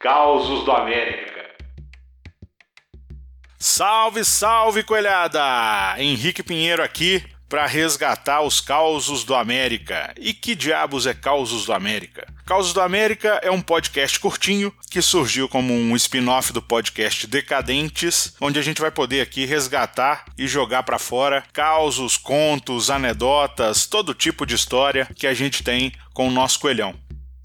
Causos do América. Salve, salve, coelhada! Henrique Pinheiro aqui para resgatar os causos do América. E que diabos é Causos do América? Causos do América é um podcast curtinho que surgiu como um spin-off do podcast Decadentes, onde a gente vai poder aqui resgatar e jogar para fora causos, contos, anedotas, todo tipo de história que a gente tem com o nosso coelhão.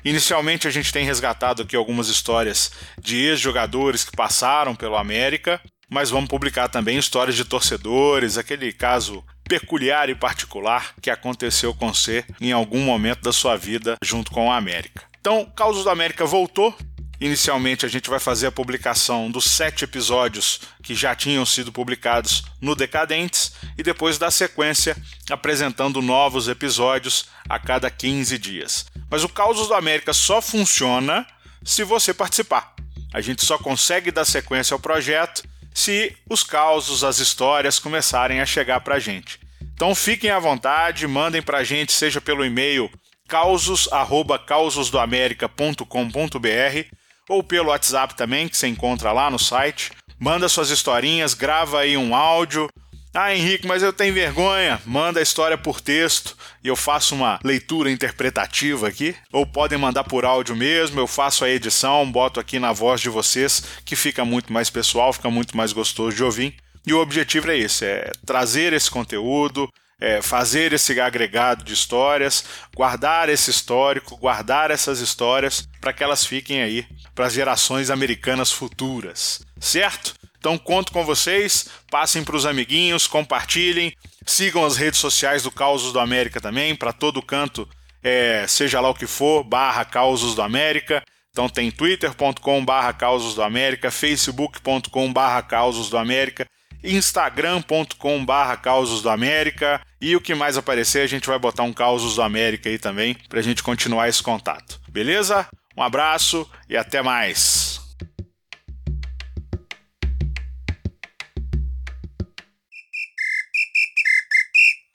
Inicialmente a gente tem resgatado aqui algumas histórias de ex-jogadores que passaram pelo América, mas vamos publicar também histórias de torcedores, aquele caso peculiar e particular que aconteceu com você em algum momento da sua vida junto com a América. Então, Causos da América voltou. Inicialmente, a gente vai fazer a publicação dos sete episódios que já tinham sido publicados no Decadentes e depois da sequência apresentando novos episódios a cada 15 dias. Mas o Causos da América só funciona se você participar. A gente só consegue dar sequência ao projeto se os causos, as histórias começarem a chegar para a gente. Então fiquem à vontade, mandem para a gente, seja pelo e-mail causos@causosdoamerica.com.br ou pelo WhatsApp também, que você encontra lá no site. Manda suas historinhas, grava aí um áudio, ah, Henrique, mas eu tenho vergonha. Manda a história por texto e eu faço uma leitura interpretativa aqui. Ou podem mandar por áudio mesmo, eu faço a edição, boto aqui na voz de vocês, que fica muito mais pessoal, fica muito mais gostoso de ouvir. E o objetivo é esse: é trazer esse conteúdo, é fazer esse agregado de histórias, guardar esse histórico, guardar essas histórias para que elas fiquem aí para as gerações americanas futuras, certo? Então conto com vocês, passem para os amiguinhos, compartilhem, sigam as redes sociais do Causos do América também, para todo canto, é, seja lá o que for, barra Causos do América. Então tem twitter.com barra Causos do América, facebook.com barra Causos do América, instagram.com barra Causos do América e o que mais aparecer a gente vai botar um Causos do América aí também para a gente continuar esse contato. Beleza? Um abraço e até mais!